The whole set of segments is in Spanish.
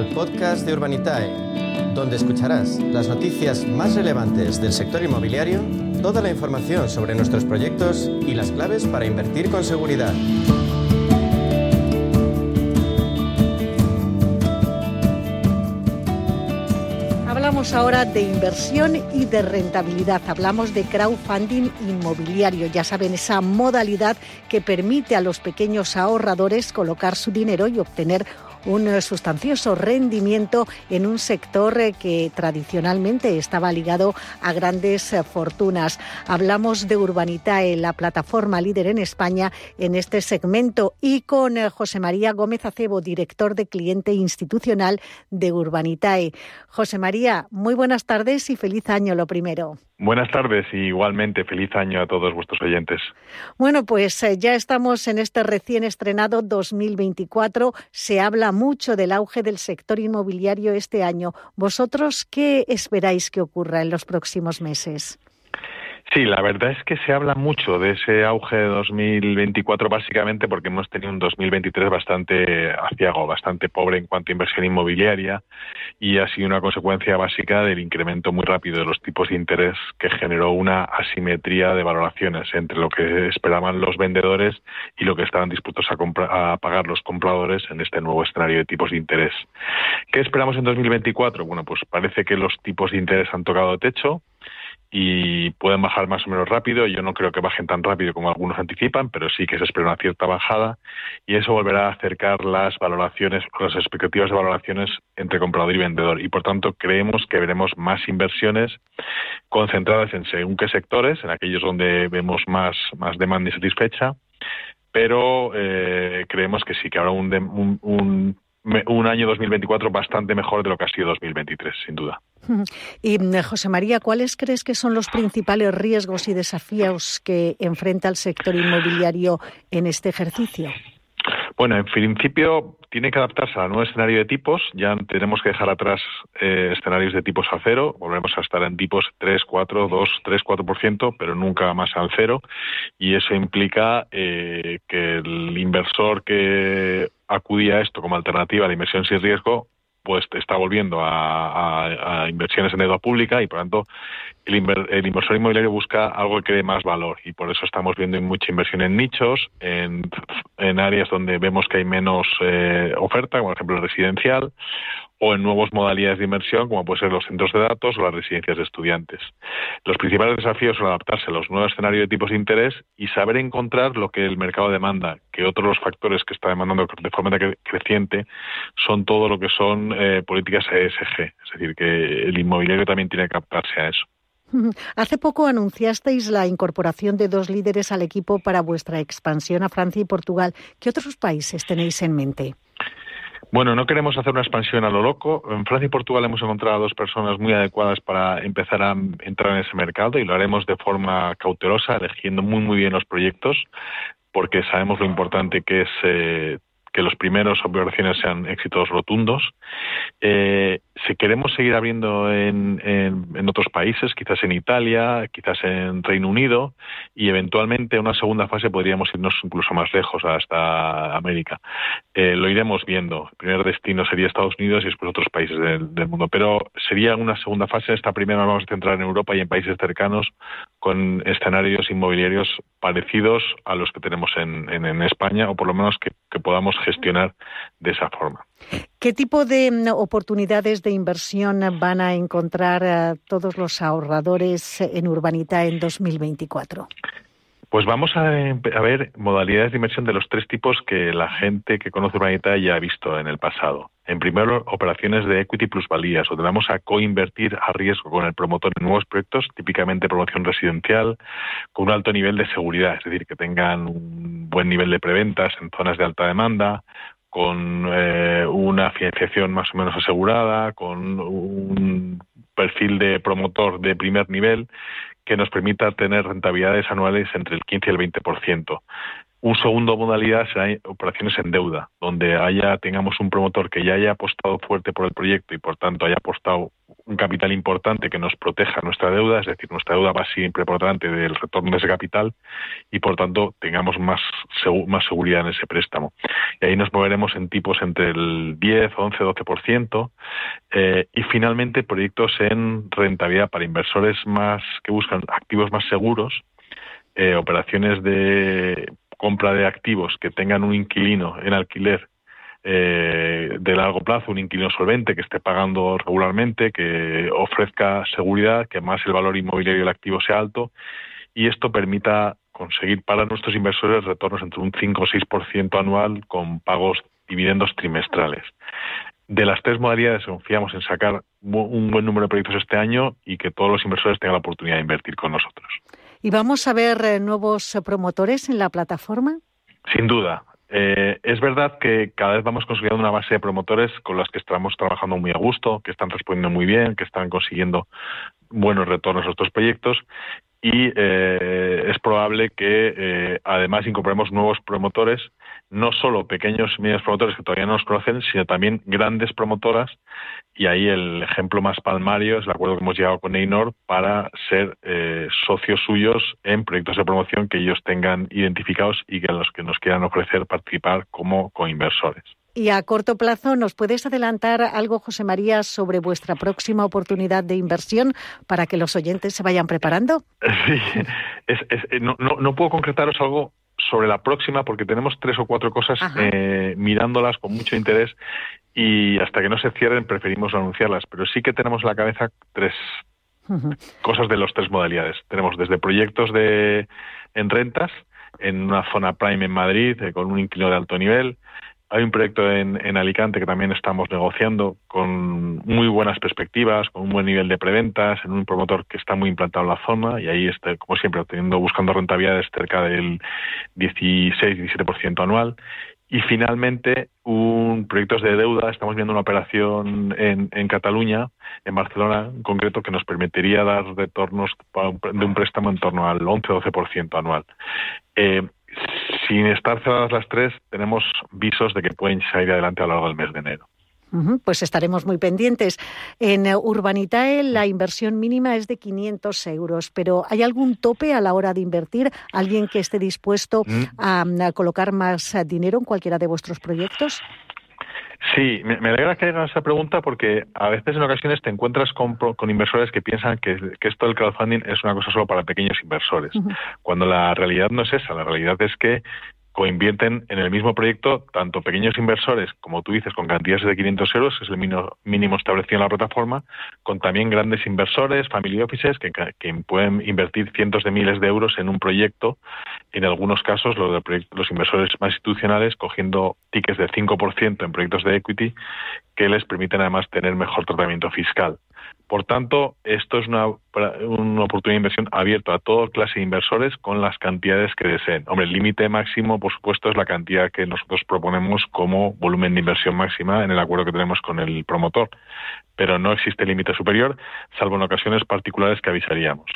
al podcast de Urbanitae, donde escucharás las noticias más relevantes del sector inmobiliario, toda la información sobre nuestros proyectos y las claves para invertir con seguridad. Hablamos ahora de inversión y de rentabilidad. Hablamos de crowdfunding inmobiliario. Ya saben, esa modalidad que permite a los pequeños ahorradores colocar su dinero y obtener un eh, sustancioso rendimiento en un sector eh, que tradicionalmente estaba ligado a grandes eh, fortunas. Hablamos de Urbanitae, la plataforma líder en España en este segmento, y con José María Gómez Acebo, director de cliente institucional de Urbanitae. José María, muy buenas tardes y feliz año lo primero. Buenas tardes y igualmente feliz año a todos vuestros oyentes. Bueno, pues eh, ya estamos en este recién estrenado 2024. Se habla mucho del auge del sector inmobiliario este año. ¿Vosotros qué esperáis que ocurra en los próximos meses? Sí, la verdad es que se habla mucho de ese auge de 2024 básicamente porque hemos tenido un 2023 bastante aciago, bastante pobre en cuanto a inversión inmobiliaria y ha sido una consecuencia básica del incremento muy rápido de los tipos de interés que generó una asimetría de valoraciones entre lo que esperaban los vendedores y lo que estaban dispuestos a, a pagar los compradores en este nuevo escenario de tipos de interés. ¿Qué esperamos en 2024? Bueno, pues parece que los tipos de interés han tocado techo y pueden bajar más o menos rápido. Yo no creo que bajen tan rápido como algunos anticipan, pero sí que se espera una cierta bajada y eso volverá a acercar las valoraciones, las expectativas de valoraciones entre comprador y vendedor. Y por tanto creemos que veremos más inversiones concentradas en según qué sectores, en aquellos donde vemos más, más demanda insatisfecha, pero eh, creemos que sí, que habrá un, un, un un año 2024 bastante mejor de lo que ha sido 2023, sin duda. Y mm, José María, ¿cuáles crees que son los principales riesgos y desafíos que enfrenta el sector inmobiliario en este ejercicio? Bueno, en principio tiene que adaptarse al nuevo escenario de tipos. Ya tenemos que dejar atrás eh, escenarios de tipos a cero. Volvemos a estar en tipos 3, 4, 2, 3, 4%, pero nunca más al cero. Y eso implica eh, que el inversor que acudía a esto como alternativa a la inversión sin riesgo pues está volviendo a, inversiones en deuda pública y por tanto el, inversor inmobiliario busca algo que dé más valor. Y por eso estamos viendo mucha inversión en nichos, en, áreas donde vemos que hay menos eh, oferta, como por ejemplo el residencial, o en nuevas modalidades de inversión, como pueden ser los centros de datos o las residencias de estudiantes. Los principales desafíos son adaptarse a los nuevos escenarios de tipos de interés y saber encontrar lo que el mercado demanda, que otros los factores que está demandando de forma creciente son todo lo que son eh, políticas ESG, es decir, que el inmobiliario también tiene que adaptarse a eso. Hace poco anunciasteis la incorporación de dos líderes al equipo para vuestra expansión a Francia y Portugal. ¿Qué otros países tenéis en mente? Bueno, no queremos hacer una expansión a lo loco. En Francia y Portugal hemos encontrado a dos personas muy adecuadas para empezar a entrar en ese mercado y lo haremos de forma cautelosa, eligiendo muy muy bien los proyectos, porque sabemos lo importante que es eh, que los primeros operaciones sean éxitos rotundos. Eh, si queremos seguir abriendo en, en, otros países, quizás en Italia, quizás en Reino Unido, y eventualmente en una segunda fase podríamos irnos incluso más lejos, hasta América. Eh, lo iremos viendo. El primer destino sería Estados Unidos y después otros países del, mundo. Pero sería una segunda fase. Esta primera vamos a centrar en Europa y en países cercanos con escenarios inmobiliarios parecidos a los que tenemos en, en España, o por lo menos que, que podamos gestionar de esa forma. ¿Qué tipo de mm, oportunidades de inversión van a encontrar eh, todos los ahorradores en Urbanita en 2024? Pues vamos a, ver modalidades de inversión de los tres tipos que la gente que conoce Urbanita ya ha visto en el pasado. En primer lugar, operaciones de equity plusvalías, donde vamos a coinvertir a riesgo con el promotor en nuevos proyectos, típicamente promoción residencial, con un alto nivel de seguridad, es decir, que tengan un buen nivel de preventas en zonas de alta demanda, con eh, una financiación más o menos asegurada, con un perfil de promotor de primer nivel que nos permita tener rentabilidades anuales entre el 15 y el 20%. Un segundo modalidad será operaciones en deuda, donde haya tengamos un promotor que ya haya apostado fuerte por el proyecto y por tanto haya apostado un capital importante que nos proteja nuestra deuda, es decir, nuestra deuda va siempre por delante del retorno de ese capital y por tanto tengamos más, más seguridad en ese préstamo. Y ahí nos moveremos en tipos entre el 10, 11, 12%. Eh, y finalmente proyectos en rentabilidad para inversores más que buscan activos más seguros, eh, operaciones de compra de activos que tengan un inquilino en alquiler eh, de largo plazo, un inquilino solvente que esté pagando regularmente, que ofrezca seguridad, que más el valor inmobiliario del activo sea alto y esto permita conseguir para nuestros inversores retornos entre un 5 o 6% anual con pagos dividendos trimestrales. De las tres modalidades confiamos en sacar un buen número de proyectos este año y que todos los inversores tengan la oportunidad de invertir con nosotros. ¿Y vamos a ver eh, nuevos eh, promotores en la plataforma? Sin duda. Eh, es verdad que cada vez vamos construyendo una base de promotores con las que estamos trabajando muy a gusto, que están respondiendo muy bien, que están consiguiendo buenos retornos a nuestros proyectos y eh, es probable que eh, además incorporemos nuevos promotores, no solo pequeños y medios promotores que todavía no nos conocen, sino también grandes promotoras y ahí el ejemplo más palmario es el acuerdo que hemos llegado con Einor para ser eh, socios suyos en proyectos de promoción que ellos tengan identificados y que los que nos quieran ofrecer participar como coinversores. Y a corto plazo, ¿nos puedes adelantar algo, José María, sobre vuestra próxima oportunidad de inversión para que los oyentes se vayan preparando? Sí, eh, no, puedo concretaros algo sobre la próxima porque tenemos tres o cuatro cosas eh, mirándolas con mucho interés y hasta que no se cierren preferimos anunciarlas, pero sí que tenemos en la cabeza tres cosas de las tres modalidades. Tenemos desde proyectos de en rentas en una zona prime en Madrid eh, con un inquilino de alto nivel, hay un proyecto en, Alicante que también estamos negociando con muy buenas perspectivas, con un buen nivel de preventas, en un promotor que está muy implantado en la zona y ahí, está, como siempre, teniendo, buscando rentabilidades cerca del 16-17% anual. Y finalmente, un proyectos de deuda. Estamos viendo una operación en, en Cataluña, en Barcelona en concreto, que nos permitiría dar retornos de un préstamo en torno al 11-12% anual. Eh, sin estar cerradas las tres, tenemos visos de que pueden salir adelante a lo largo del mes de enero. Pues estaremos muy pendientes. En Urbanitae la inversión mínima es de 500 euros, pero ¿hay algún tope a la hora de invertir? ¿Alguien que esté dispuesto mm. a, colocar más dinero en cualquiera de vuestros proyectos? Sí, me, alegra que hagas esa pregunta porque a veces en ocasiones te encuentras con, inversores que piensan que, esto del crowdfunding es una cosa solo para pequeños inversores, cuando la realidad no es esa, la realidad es que coinvierten en el mismo proyecto tanto pequeños inversores, como tú dices, con cantidades de 500 euros, que es el mínimo, establecido en la plataforma, con también grandes inversores, family offices, que, pueden invertir cientos de miles de euros en un proyecto. En algunos casos, los inversores más institucionales cogiendo tickets de 5% en proyectos de equity que les permiten además tener mejor tratamiento fiscal. Por tanto, esto es una, oportunidad de inversión abierta a toda clase de inversores con las cantidades que deseen. Hombre, el límite máximo, por supuesto, es la cantidad que nosotros proponemos como volumen de inversión máxima en el acuerdo que tenemos con el promotor. Pero no existe límite superior, salvo en ocasiones particulares que avisaríamos.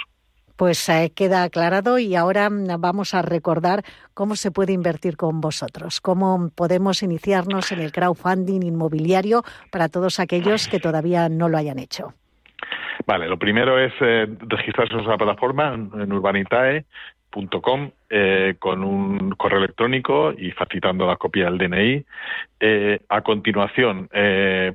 Pues eh, queda aclarado y ahora vamos a recordar cómo se puede invertir con vosotros, cómo podemos iniciarnos en el crowdfunding inmobiliario para todos aquellos que todavía no lo hayan hecho. Vale, lo primero es eh, registrarse en una plataforma, en urbanitae.com, eh, con un correo electrónico y facilitando la copia del DNI. Eh, a continuación,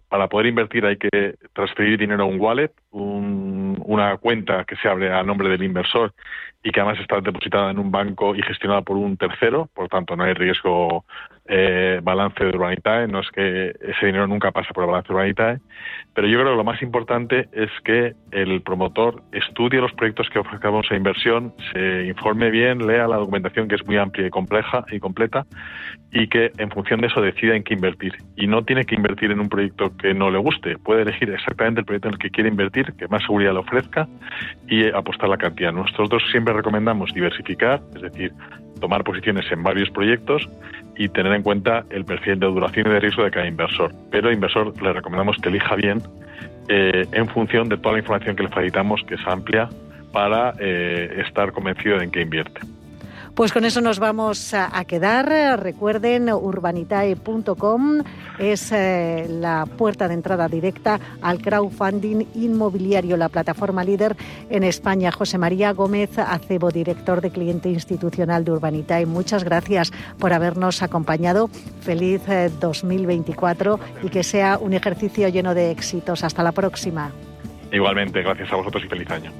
para poder invertir hay que transferir dinero a un wallet, una cuenta que se abre a nombre del inversor y que además está depositada en un banco y gestionada por un tercero, por tanto no hay riesgo eh, balance de Urbanitae, no es que ese dinero nunca pasa por el balance de Urbanitae, pero yo creo que lo más importante es que el promotor estudie los proyectos que ofrecemos a inversión, se informe bien, lea la documentación que es muy amplia y compleja y completa y que en función de eso decida en qué invertir. Y no tiene que invertir en un proyecto que no le guste, puede elegir exactamente el proyecto en el que quiere invertir, que más seguridad le ofrezca y apostar la cantidad. Nosotros siempre recomendamos diversificar, es decir, tomar posiciones en varios proyectos y tener en cuenta el perfil de duración y de riesgo de cada inversor. Pero al inversor le recomendamos que elija bien eh, en función de toda la información que le facilitamos, que es amplia, para eh, estar convencido en qué invierte. Pues con eso nos vamos a, quedar. Recuerden, urbanitae.com es eh, la puerta de entrada directa al crowdfunding inmobiliario, la plataforma líder en España. José María Gómez Acebo, director de cliente institucional de Urbanitae. Muchas gracias por habernos acompañado. Feliz 2024 eh, y que sea un ejercicio lleno de éxitos. Hasta la próxima. Igualmente, gracias a vosotros y feliz año.